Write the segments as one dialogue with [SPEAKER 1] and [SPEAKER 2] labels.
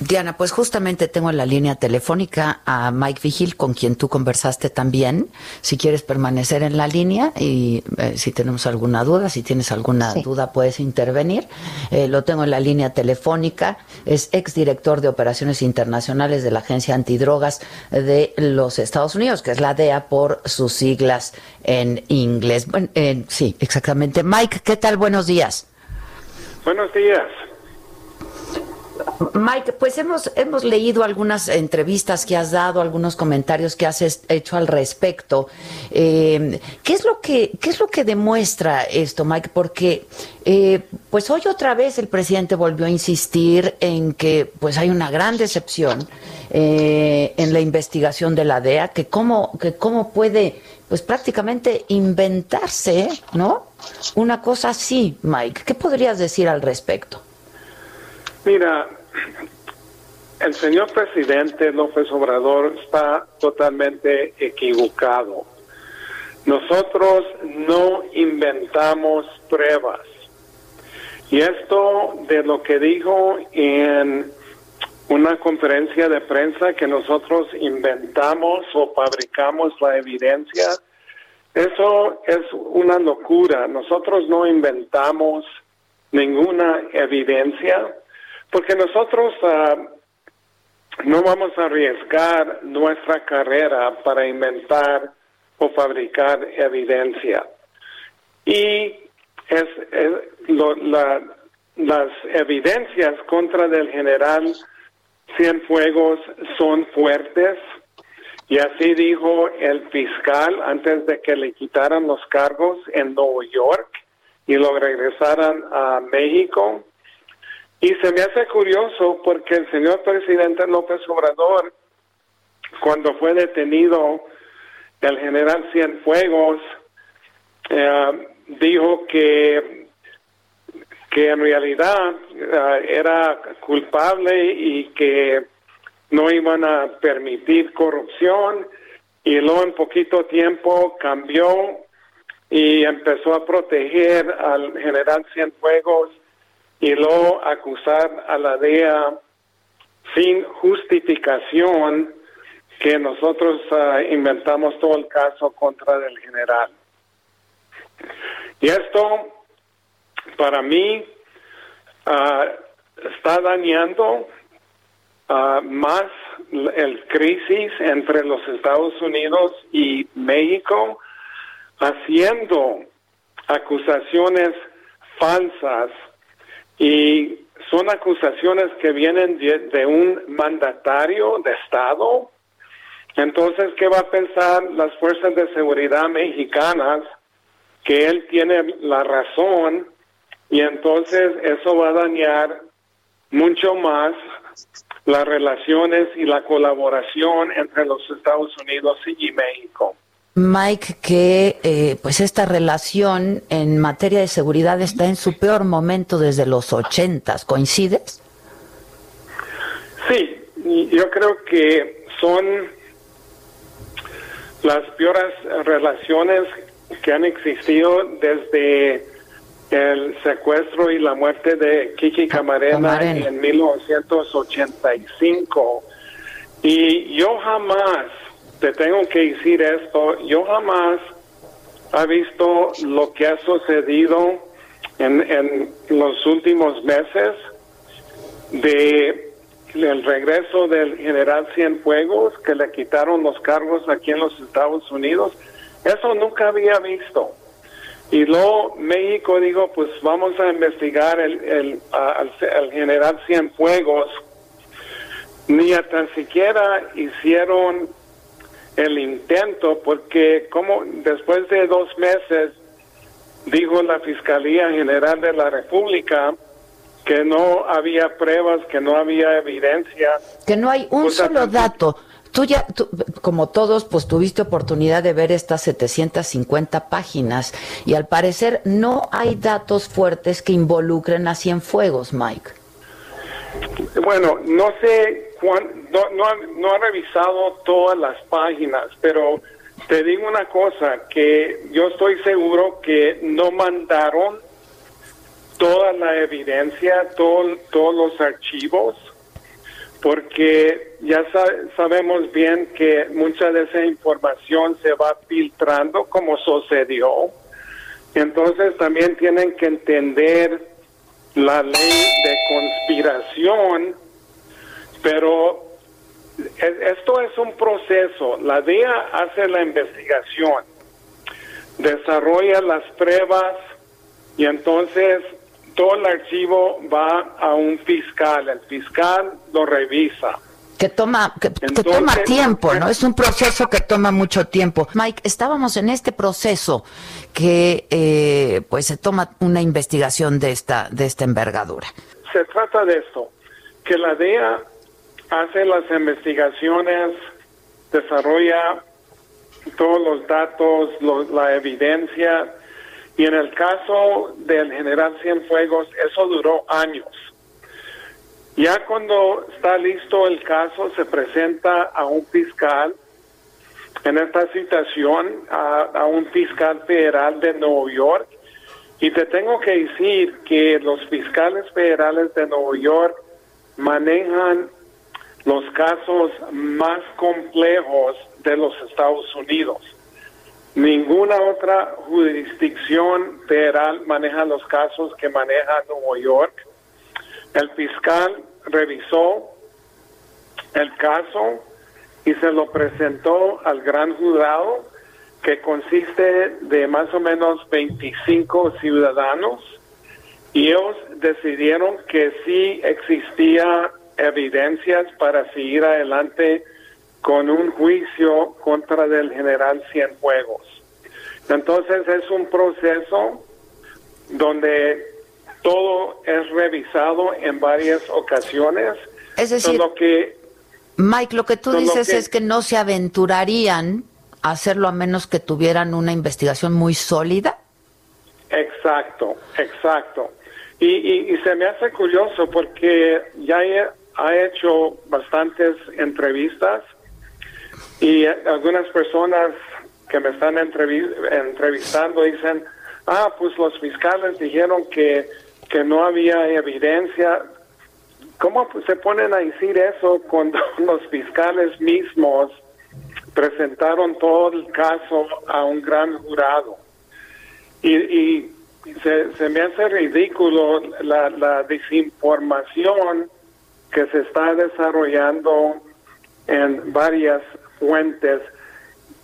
[SPEAKER 1] Diana, pues justamente tengo en la línea telefónica a Mike Vigil, con quien tú conversaste también. Si quieres permanecer en la línea y eh, si tenemos alguna duda, si tienes alguna duda, puedes intervenir. Eh, lo tengo en la línea telefónica. Es exdirector de Operaciones Internacionales de la Agencia Antidrogas de los Estados Unidos, que es la DEA por sus siglas en inglés. Bueno, eh, sí, exactamente. Mike, ¿qué tal? Buenos días.
[SPEAKER 2] Buenos días.
[SPEAKER 1] Mike, pues hemos, hemos leído algunas entrevistas que has dado, algunos comentarios que has hecho al respecto. Eh, ¿qué, es lo que, ¿Qué es lo que demuestra esto, Mike? Porque eh, pues hoy otra vez el presidente volvió a insistir en que pues hay una gran decepción eh, en la investigación de la DEA, que cómo, que cómo puede pues prácticamente inventarse, ¿no? Una cosa así, Mike. ¿Qué podrías decir al respecto?
[SPEAKER 2] Mira, el señor presidente López Obrador está totalmente equivocado. Nosotros no inventamos pruebas. Y esto de lo que dijo en una conferencia de prensa que nosotros inventamos o fabricamos la evidencia, eso es una locura. Nosotros no inventamos ninguna evidencia porque nosotros ah, no vamos a arriesgar nuestra carrera para inventar o fabricar evidencia. Y es, lo- la- las evidencias contra del general Cienfuegos son fuertes y así dijo el fiscal antes de que le quitaran los cargos en Nueva York y lo regresaran a México. Y se me hace curioso porque el señor presidente López Obrador, cuando fue detenido el general Cienfuegos, eh, dijo que, que en realidad eh, era culpable y que no iban a permitir corrupción. Y luego en poquito tiempo cambió y empezó a proteger al general Cienfuegos y luego acusar a la DEA sin justificación que nosotros ah, inventamos todo el caso contra el general. Y esto, para mí, ah, está dañando ah, más el crisis entre los Estados Unidos y México, haciendo acusaciones falsas y son acusaciones que vienen de, de un mandatario de Estado. Entonces, ¿qué va a pensar las fuerzas de seguridad mexicanas? Que él tiene la razón y entonces eso va a dañar mucho más las relaciones y la colaboración entre los Estados Unidos y México.
[SPEAKER 1] Mike, que eh, pues esta relación en materia de seguridad está en su peor momento desde los ochentas. ¿Coincides?
[SPEAKER 2] Sí, yo creo que son las peores relaciones que han existido desde el secuestro y la muerte de Kiki Camarena,
[SPEAKER 1] Camarena.
[SPEAKER 2] en 1985. Y yo jamás, te tengo que decir esto, yo jamás he visto lo que ha sucedido en, en los últimos meses de el regreso del general Cienfuegos, que le quitaron los cargos aquí en los Estados Unidos. Eso nunca había visto. Y luego México dijo, pues vamos a investigar el, el, al, al general Cienfuegos. Ni tan siquiera hicieron el intento, porque como después de dos meses dijo la Fiscalía General de la República que no había pruebas, que no había evidencia.
[SPEAKER 1] Que no hay un solo dato. Tú ya, tú, como todos, pues tuviste oportunidad de ver estas 750 páginas y al parecer no hay datos fuertes que involucren a Cienfuegos, Mike.
[SPEAKER 2] Bueno, no sé, cuán, no, no, ha, no ha revisado todas las páginas, pero te digo una cosa, que yo estoy seguro que no mandaron toda la evidencia, todo- todos los archivos, porque ya sa- sabemos bien que mucha de esa información se va filtrando como sucedió. Entonces también tienen que entender la ley de conspiración, pero e- esto es un proceso. La DEA hace la investigación, desarrolla las pruebas y entonces todo el archivo va a un fiscal. El fiscal lo revisa.
[SPEAKER 1] Que toma, que, toma tiempo, ¿no? Es un proceso que toma mucho tiempo. Mike, estábamos en este proceso que, eh, pues, se toma una investigación de esta, de esta envergadura.
[SPEAKER 2] Se trata de esto, que la DEA hace las investigaciones, desarrolla todos los datos, lo- la evidencia, y en el caso del general Cienfuegos, eso duró años. Ya cuando está listo el caso, se presenta a un fiscal, en esta situación, a, a un fiscal federal de Nueva York, y te tengo que decir que los fiscales federales de Nueva York manejan los casos más complejos de los Estados Unidos. Ninguna otra jurisdicción federal maneja los casos que maneja Nueva York. El fiscal revisó el caso y se lo presentó al gran jurado que consiste de más o menos 25 ciudadanos y ellos decidieron que sí existía evidencias para seguir adelante con un juicio contra del general Cienfuegos. Entonces es un proceso donde todo es revisado en varias ocasiones.
[SPEAKER 1] Es decir,
[SPEAKER 2] que
[SPEAKER 1] Mike, lo que tú dices
[SPEAKER 2] que-
[SPEAKER 1] es que no se aventurarían a hacerlo a menos que tuvieran una investigación muy sólida.
[SPEAKER 2] Exacto, exacto. Y, y, y se me hace curioso porque ya ha hecho bastantes entrevistas y algunas personas que me están entrevi- entrevistando dicen, ah, pues los fiscales dijeron que, que no había evidencia. ¿Cómo se ponen a decir eso cuando los fiscales mismos presentaron todo el caso a un gran jurado? Y, y se, se me hace ridículo la desinformación que se está desarrollando en varias fuentes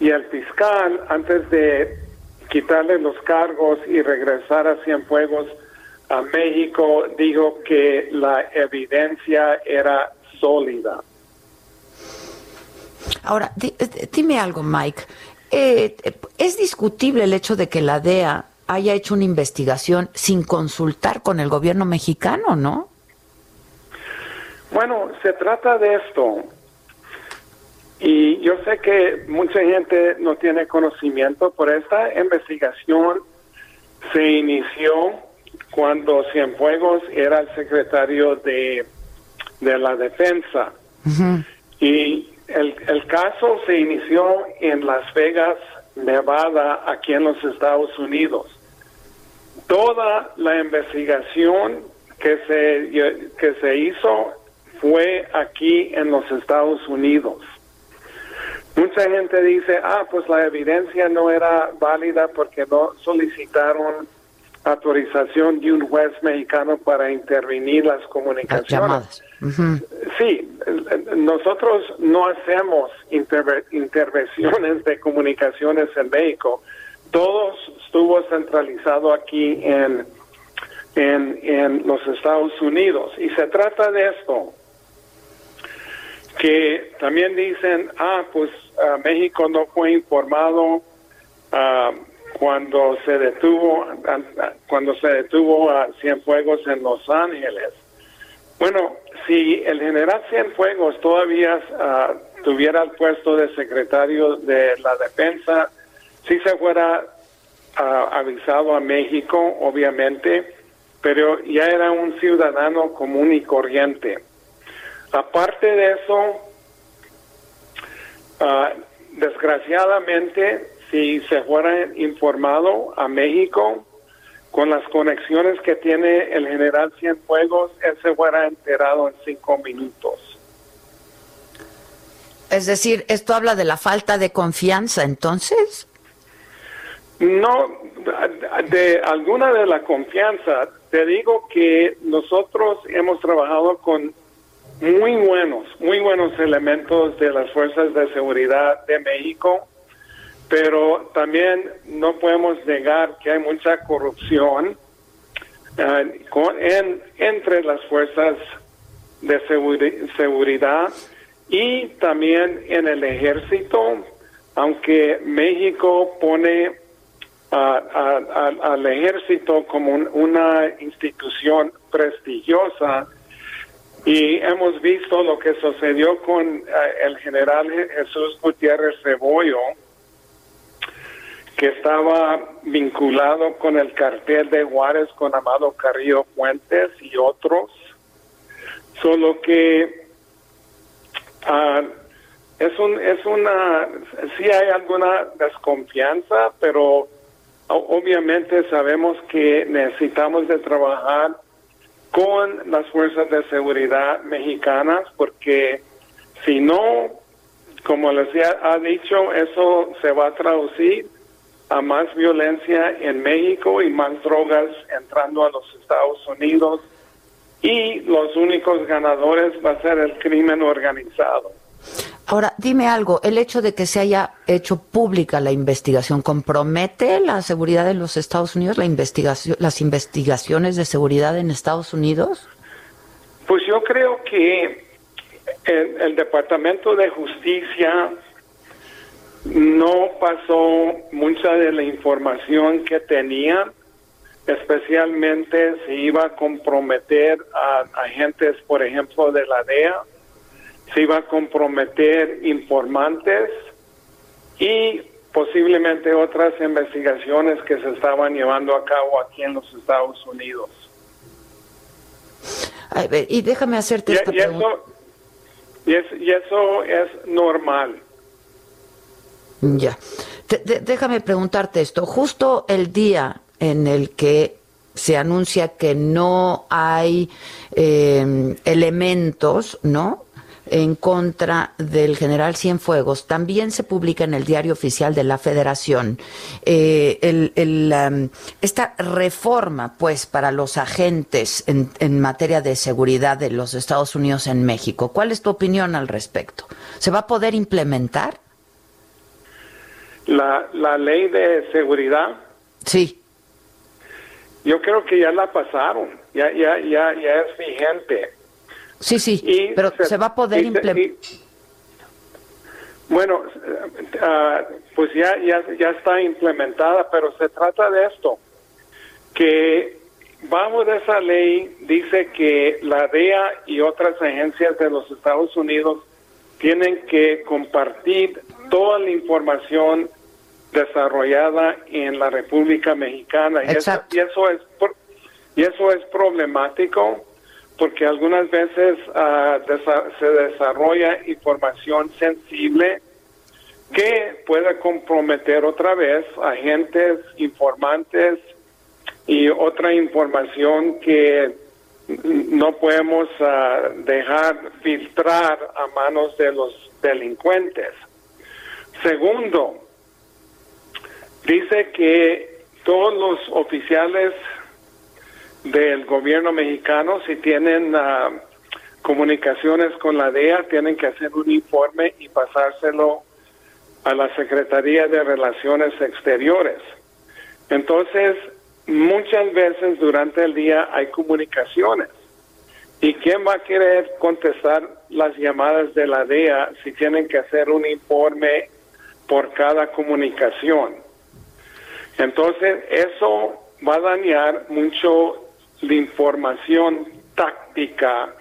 [SPEAKER 2] y el fiscal antes de quitarle los cargos y regresar a Cienfuegos a México dijo que la evidencia era sólida.
[SPEAKER 1] Ahora, eh, dime algo, Mike. Eh, eh, es discutible el hecho de que la DEA haya hecho una investigación sin consultar con el gobierno mexicano, ¿no?
[SPEAKER 2] Bueno, se trata de esto. Y yo sé que mucha gente no tiene conocimiento, por esta investigación se inició cuando Cienfuegos era el secretario de, de la defensa. Y el, el caso se inició en Las Vegas, Nevada, aquí en los Estados Unidos. Toda la investigación que se, que se hizo fue aquí en los Estados Unidos. Mucha gente dice, ah, pues la evidencia no era válida porque no solicitaron autorización de un juez mexicano para intervenir las
[SPEAKER 1] Las
[SPEAKER 2] comunicaciones.
[SPEAKER 1] llamadas. Ujú.
[SPEAKER 2] Sí, nosotros no hacemos interve- intervenciones de comunicaciones en México. Todo estuvo centralizado aquí en, en, en los Estados Unidos. Y se trata de esto, que también dicen, ah, pues ah, México no fue informado ah, cuando se detuvo cuando se detuvo a Cienfuegos en Los Ángeles. Bueno, si el general Cienfuegos todavía ah, tuviera el puesto de secretario de la defensa, si se fuera avisado a México, obviamente, pero ya era un ciudadano común y corriente. Aparte de eso, ah, desgraciadamente, si se fuera informado a México con las conexiones que tiene el general Cienfuegos, él se fuera enterado en cinco minutos.
[SPEAKER 1] Es decir, ¿esto habla de la falta de confianza entonces?
[SPEAKER 2] No, de alguna de la confianza. Te digo que nosotros hemos trabajado con muy buenos, muy buenos elementos de las fuerzas de seguridad de México, pero también no podemos negar que hay mucha corrupción eh, en, entre las fuerzas de seguridad y también en el ejército, aunque México pone al ejército como una institución prestigiosa, y hemos visto lo que sucedió con eh, el general Jesús Gutiérrez Rebollo, que estaba vinculado con el cartel de Juárez, con Amado Carrillo Fuentes y otros. Solo que ah, es, un, es una, sí hay alguna desconfianza, pero obviamente sabemos que necesitamos de trabajar con las fuerzas de seguridad mexicanas, porque si no, como les ha dicho, eso se va a traducir a más violencia en México y más drogas entrando a los Estados Unidos y los únicos ganadores va a ser el crimen organizado.
[SPEAKER 1] Ahora, dime algo, el hecho de que se haya hecho pública la investigación compromete la seguridad de los Estados Unidos, la investigación, las investigaciones de seguridad en Estados Unidos?
[SPEAKER 2] Pues yo creo que el, Departamento de Justicia no pasó mucha de la información que tenía, especialmente si iba a comprometer a agentes, por ejemplo, de la DEA se iba a comprometer informantes y posiblemente otras investigaciones que se estaban llevando a cabo aquí en los Estados Unidos.
[SPEAKER 1] y déjame hacerte esta pregunta.
[SPEAKER 2] y, eso es normal.
[SPEAKER 1] Ya. déjame preguntarte esto. Justo el día en el que se anuncia que no hay eh, elementos, ¿no? En contra del general Cienfuegos también se publica en el diario oficial de la Federación. Eh, um, esta reforma, pues, para los agentes en, en, materia de seguridad de los Estados Unidos en México. ¿Cuál es tu opinión al respecto? ¿Se va a poder implementar?
[SPEAKER 2] La, la ley de seguridad.
[SPEAKER 1] Sí.
[SPEAKER 2] Yo creo que ya la pasaron, ya, ya, ya, ya es vigente.
[SPEAKER 1] Sí, sí, pero se, va a poder implementar.
[SPEAKER 2] Bueno, ah, pues ya, ya, ya está implementada, pero se trata de esto, que bajo de esa ley dice que la DEA y otras agencias de los Estados Unidos tienen que compartir toda la información desarrollada en la República Mexicana. Y eso, y eso, es y eso es problemático porque algunas veces ah, se desarrolla información sensible que puede comprometer otra vez agentes, informantes y otra información que no podemos ah, dejar filtrar a manos de los delincuentes. Segundo, dice que todos los oficiales del gobierno mexicano, si tienen ah, comunicaciones con la DEA, tienen que hacer un informe y pasárselo a la Secretaría de Relaciones Exteriores. Entonces, muchas veces durante el día hay comunicaciones. ¿Y quién va a querer contestar las llamadas de la DEA si tienen que hacer un informe por cada comunicación? Entonces, eso va a dañar mucho la información táctica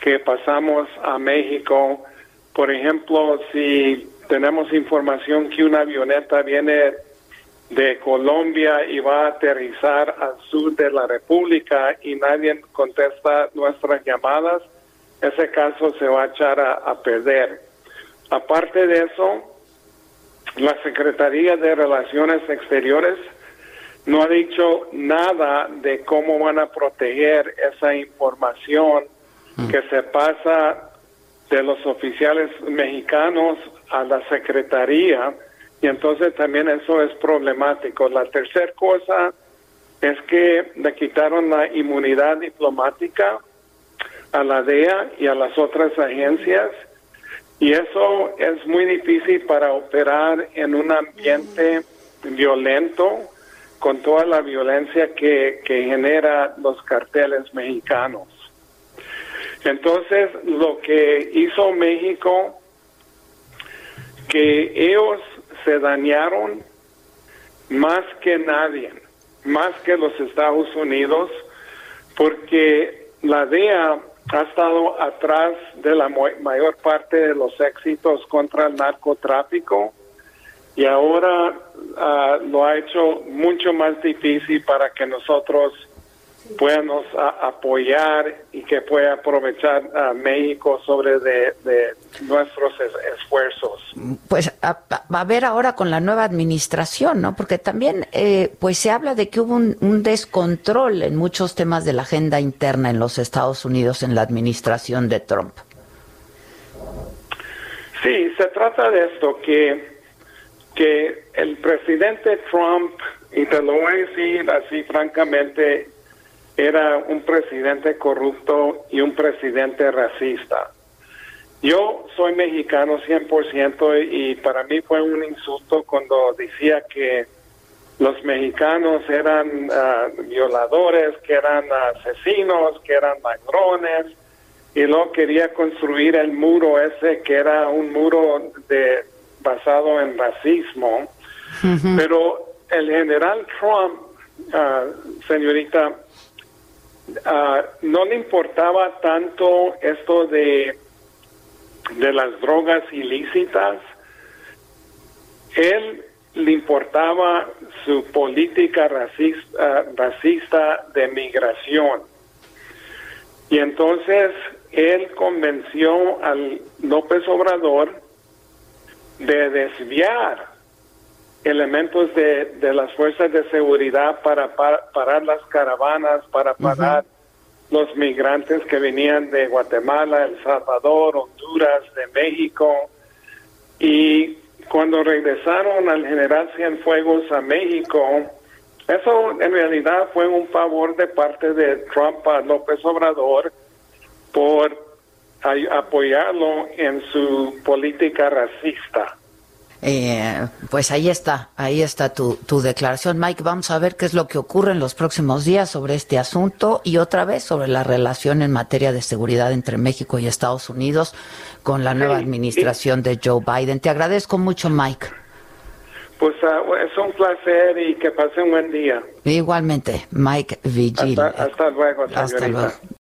[SPEAKER 2] que pasamos a México. Por ejemplo, si tenemos información que una avioneta viene de Colombia y va a aterrizar al sur de la República y nadie contesta nuestras llamadas, ese caso se va a echar a, perder. Aparte de eso, la Secretaría de Relaciones Exteriores no ha dicho nada de cómo van a proteger esa información mm. que se pasa de los oficiales mexicanos a la Secretaría y entonces también eso es problemático. La tercera cosa es que le quitaron la inmunidad diplomática a la DEA y a las otras agencias y eso es muy difícil para operar en un ambiente violento con toda la violencia que, que genera los carteles mexicanos. Entonces, lo que hizo México, que ellos se dañaron más que nadie, más que los Estados Unidos, porque la DEA ha estado atrás de la mayor parte de los éxitos contra el narcotráfico y ahora ah, lo ha hecho mucho más difícil para que nosotros podamos apoyar y que pueda aprovechar a México sobre de, nuestros esfuerzos.
[SPEAKER 1] Pues va a haber ahora con la nueva administración, ¿no? Porque también eh, pues se habla de que hubo un, descontrol en muchos temas de la agenda interna en los Estados Unidos en la administración de Trump.
[SPEAKER 2] Sí, se trata de esto, que que el presidente Trump, y te lo voy a decir así francamente, era un presidente corrupto y un presidente racista. Yo soy mexicano 100% y para mí fue un insulto cuando decía que los mexicanos eran ah, violadores, que eran asesinos, que eran ladrones, y luego quería construir el muro ese que era un muro de basado en racismo. Pero el general Trump, uh, señorita, uh, no le importaba tanto esto de, de las drogas ilícitas. Él le importaba su política racista, racista de migración. Y entonces él convenció al López Obrador de desviar elementos de, de las fuerzas de seguridad para, parar las caravanas, para parar los migrantes que venían de Guatemala, El Salvador, Honduras, de México. Y cuando regresaron al general Cienfuegos a México, eso en realidad fue un favor de parte de Trump a López Obrador por apoyarlo en su política racista.
[SPEAKER 1] Eh, pues ahí está, ahí está tu, tu, declaración. Mike, vamos a ver qué es lo que ocurre en los próximos días sobre este asunto y otra vez sobre la relación en materia de seguridad entre México y Estados Unidos con la nueva administración de Joe Biden. Te agradezco mucho, Mike.
[SPEAKER 2] Pues uh, es un placer y que pase un buen día.
[SPEAKER 1] Igualmente, Mike Vigil.
[SPEAKER 2] Hasta, luego, señorita. Hasta luego.